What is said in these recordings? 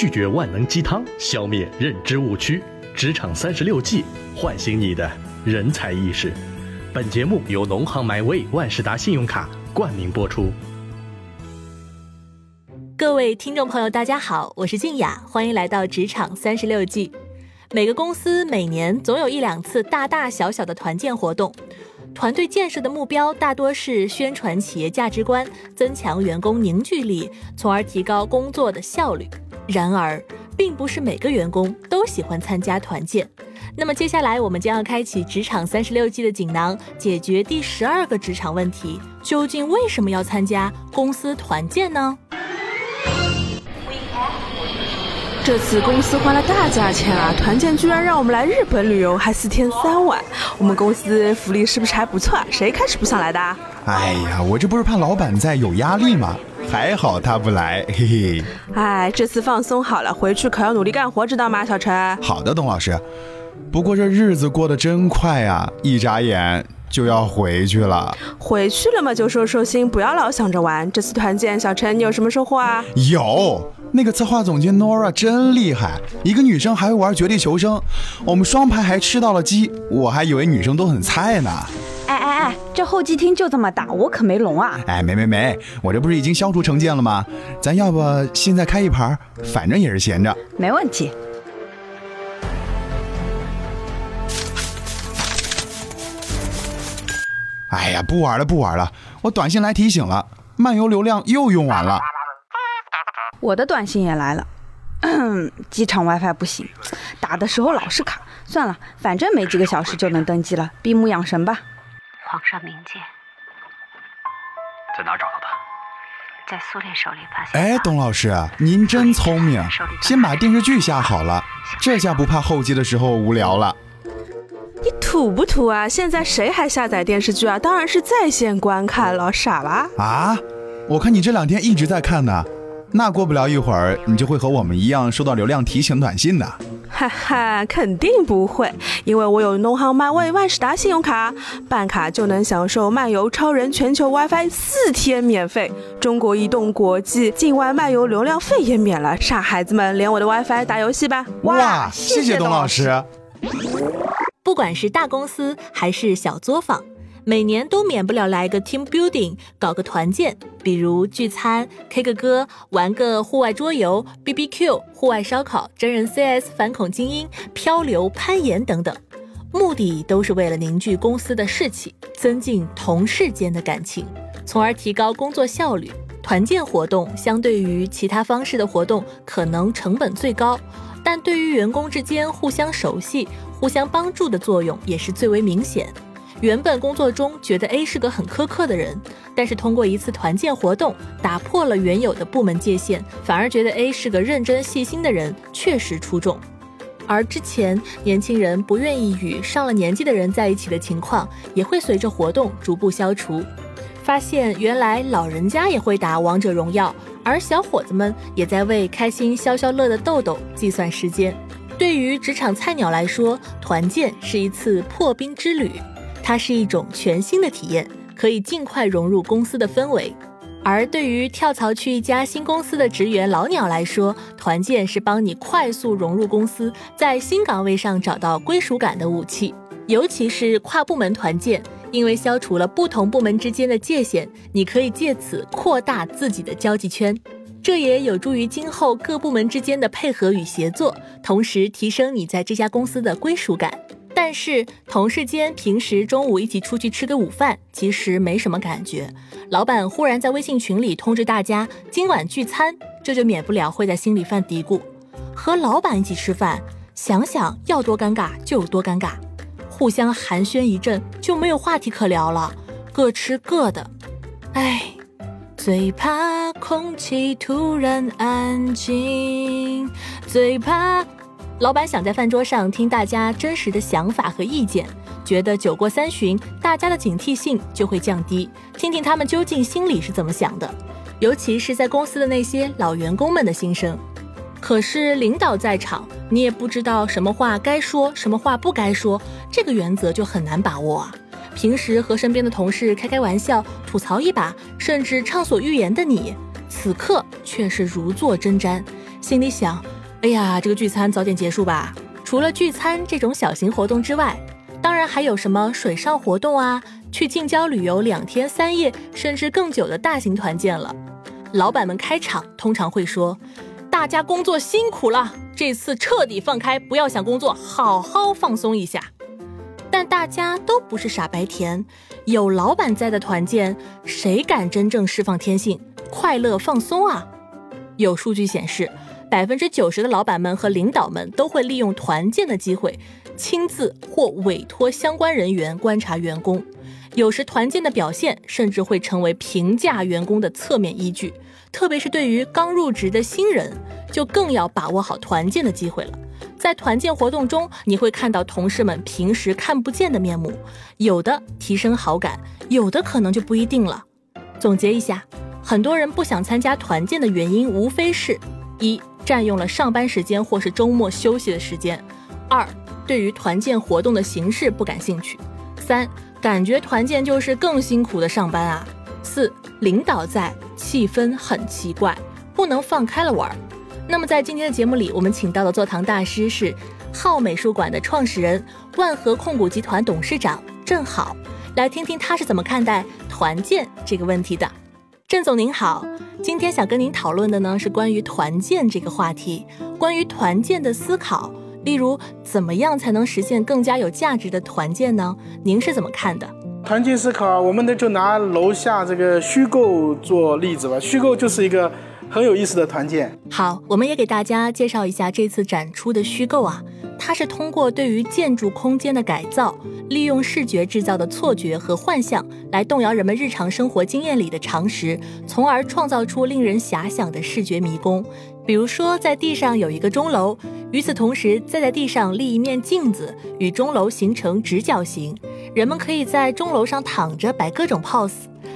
拒绝万能鸡汤，消灭认知误区。职场三十六计，唤醒你的人才意识。本节目由农行 MyWay 万事达信用卡冠名播出。各位听众朋友，大家好，我是静雅，欢迎来到职场三十六计。每个公司每年总有一两次大大小小的团建活动，团队建设的目标大多是宣传企业价值观，增强员工凝聚力，从而提高工作的效率。然而，并不是每个员工都喜欢参加团建。那么接下来我们将要开启职场三十六计的锦囊，解决第十二个职场问题：究竟为什么要参加公司团建呢？这次公司花了大价钱啊，团建居然让我们来日本旅游，还四天三晚。我们公司福利是不是还不错啊？谁开始不想来的？哎呀，我这不是怕老板在有压力吗？还好他不来，嘿嘿。哎，这次放松好了，回去可要努力干活，知道吗，小陈？好的，董老师。不过这日子过得真快呀，一眨眼就要回去了。回去了嘛，就收收心，不要老想着玩。这次团建，小陈你有什么收获啊？有，那个策划总监 Nora 真厉害，一个女生还会玩绝地求生，我们双排还吃到了鸡，我还以为女生都很菜呢。哎哎哎，这候机厅就这么大，我可没聋啊！哎，没没没，我这不是已经消除成见了吗？咱要不现在开一盘，反正也是闲着。没问题。哎呀，不玩了不玩了，我短信来提醒了，漫游流量又用完了。我的短信也来了，机场 WiFi 不行，打的时候老是卡。算了，反正没几个小时就能登机了，闭目养神吧。皇上明鉴，在哪找到的？在苏烈手里发现。哎，董老师，您真聪明，先把电视剧下好了，这下不怕后机的时候无聊了。你土不土啊？现在谁还下载电视剧啊？当然是在线观看了，傻吧？啊，我看你这两天一直在看呢，那过不了一会儿，你就会和我们一样收到流量提醒短信的。哈哈，肯定不会，因为我有农行 MyWay 万事达信用卡，办卡就能享受漫游超人全球 WiFi 四天免费，中国移动国际境外漫游流量费也免了。傻孩子们，连我的 WiFi 打游戏吧！哇，谢谢董老师。不管是大公司还是小作坊。每年都免不了来个 team building，搞个团建，比如聚餐、K 个歌、玩个户外桌游、BBQ、户外烧烤、真人 CS、反恐精英、漂流、攀岩等等，目的都是为了凝聚公司的士气，增进同事间的感情，从而提高工作效率。团建活动相对于其他方式的活动，可能成本最高，但对于员工之间互相熟悉、互相帮助的作用也是最为明显。原本工作中觉得 A 是个很苛刻的人，但是通过一次团建活动，打破了原有的部门界限，反而觉得 A 是个认真细心的人，确实出众。而之前年轻人不愿意与上了年纪的人在一起的情况，也会随着活动逐步消除。发现原来老人家也会打王者荣耀，而小伙子们也在为开心消消乐的豆豆计算时间。对于职场菜鸟来说，团建是一次破冰之旅。它是一种全新的体验，可以尽快融入公司的氛围。而对于跳槽去一家新公司的职员老鸟来说，团建是帮你快速融入公司，在新岗位上找到归属感的武器。尤其是跨部门团建，因为消除了不同部门之间的界限，你可以借此扩大自己的交际圈，这也有助于今后各部门之间的配合与协作，同时提升你在这家公司的归属感。但是同事间平时中午一起出去吃个午饭，其实没什么感觉。老板忽然在微信群里通知大家今晚聚餐，这就免不了会在心里犯嘀咕。和老板一起吃饭，想想要多尴尬就有多尴尬，互相寒暄一阵就没有话题可聊了，各吃各的。唉，最怕空气突然安静，最怕。老板想在饭桌上听大家真实的想法和意见，觉得酒过三巡，大家的警惕性就会降低，听听他们究竟心里是怎么想的，尤其是在公司的那些老员工们的心声。可是领导在场，你也不知道什么话该说，什么话不该说，这个原则就很难把握啊。平时和身边的同事开开玩笑、吐槽一把，甚至畅所欲言的你，此刻却是如坐针毡。心里想：哎呀，这个聚餐早点结束吧。除了聚餐这种小型活动之外，当然还有什么水上活动啊，去近郊旅游两天三夜甚至更久的大型团建了。老板们开场通常会说：“大家工作辛苦了，这次彻底放开，不要想工作，好好放松一下。”但大家都不是傻白甜，有老板在的团建，谁敢真正释放天性，快乐放松啊？有数据显示。百分之九十的老板们和领导们都会利用团建的机会，亲自或委托相关人员观察员工。有时团建的表现甚至会成为评价员工的侧面依据。特别是对于刚入职的新人，就更要把握好团建的机会了。在团建活动中，你会看到同事们平时看不见的面目，有的提升好感，有的可能就不一定了。总结一下，很多人不想参加团建的原因，无非是：一。占用了上班时间或是周末休息的时间。二，对于团建活动的形式不感兴趣。三，感觉团建就是更辛苦的上班啊。四，领导在，气氛很奇怪，不能放开了玩。那么在今天的节目里，我们请到的坐堂大师是浩美术馆的创始人、万和控股集团董事长郑好，来听听他是怎么看待团建这个问题的。郑总您好。今天想跟您讨论的呢是关于团建这个话题，关于团建的思考，例如怎么样才能实现更加有价值的团建呢？您是怎么看的？团建思考，我们呢就拿楼下这个虚构做例子吧，虚构就是一个很有意思的团建。好，我们也给大家介绍一下这次展出的虚构啊。它是通过对于建筑空间的改造，利用视觉制造的错觉和幻象，来动摇人们日常生活经验里的常识，从而创造出令人遐想的视觉迷宫。比如说，在地上有一个钟楼，与此同时，再在地上立一面镜子，与钟楼形成直角形。人们可以在钟楼上躺着摆各种 pose，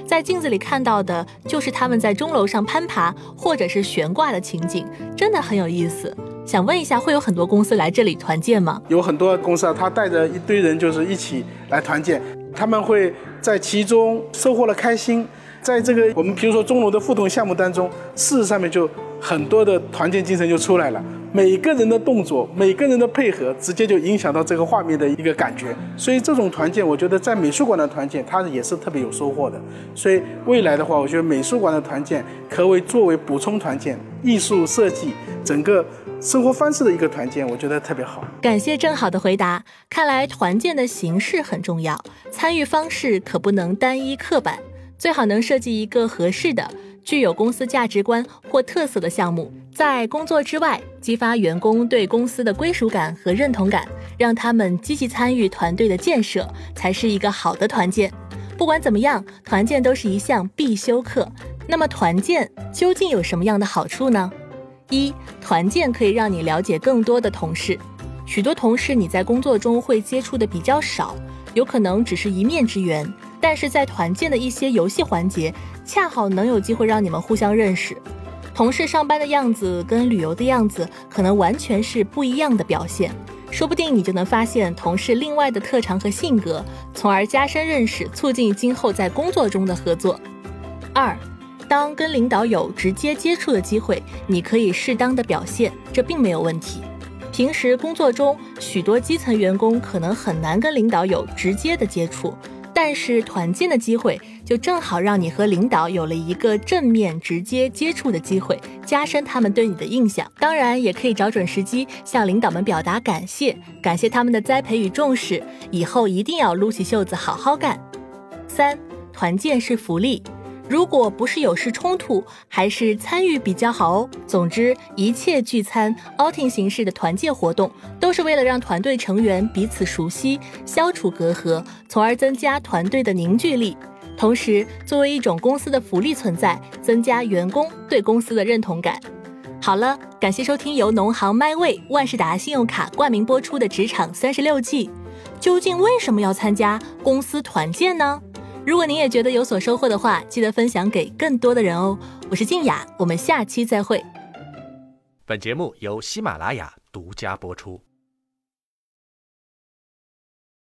在镜子里看到的就是他们在钟楼上攀爬或者是悬挂的情景，真的很有意思。想问一下，会有很多公司来这里团建吗？有很多公司啊，他带着一堆人就是一起来团建，他们会在其中收获了开心。在这个我们比如说钟楼的互动项目当中，事实上面就很多的团建精神就出来了。每个人的动作，每个人的配合，直接就影响到这个画面的一个感觉。所以这种团建，我觉得在美术馆的团建，它也是特别有收获的。所以未来的话，我觉得美术馆的团建可为作为补充团建、艺术设计整个。生活方式的一个团建，我觉得特别好。感谢郑好的回答。看来团建的形式很重要，参与方式可不能单一刻板，最好能设计一个合适的、具有公司价值观或特色的项目，在工作之外激发员工对公司的归属感和认同感，让他们积极参与团队的建设，才是一个好的团建。不管怎么样，团建都是一项必修课。那么团建究竟有什么样的好处呢？一团建可以让你了解更多的同事，许多同事你在工作中会接触的比较少，有可能只是一面之缘，但是在团建的一些游戏环节，恰好能有机会让你们互相认识。同事上班的样子跟旅游的样子可能完全是不一样的表现，说不定你就能发现同事另外的特长和性格，从而加深认识，促进今后在工作中的合作。二。当跟领导有直接接触的机会，你可以适当的表现，这并没有问题。平时工作中，许多基层员工可能很难跟领导有直接的接触，但是团建的机会就正好让你和领导有了一个正面直接接触的机会，加深他们对你的印象。当然，也可以找准时机向领导们表达感谢，感谢他们的栽培与重视，以后一定要撸起袖子好好干。三，团建是福利。如果不是有事冲突，还是参与比较好哦。总之，一切聚餐、outing 形式的团建活动，都是为了让团队成员彼此熟悉，消除隔阂，从而增加团队的凝聚力。同时，作为一种公司的福利存在，增加员工对公司的认同感。好了，感谢收听由农行 MyWay 万事达信用卡冠名播出的《职场三十六计》。究竟为什么要参加公司团建呢？如果您也觉得有所收获的话，记得分享给更多的人哦。我是静雅，我们下期再会。本节目由喜马拉雅独家播出。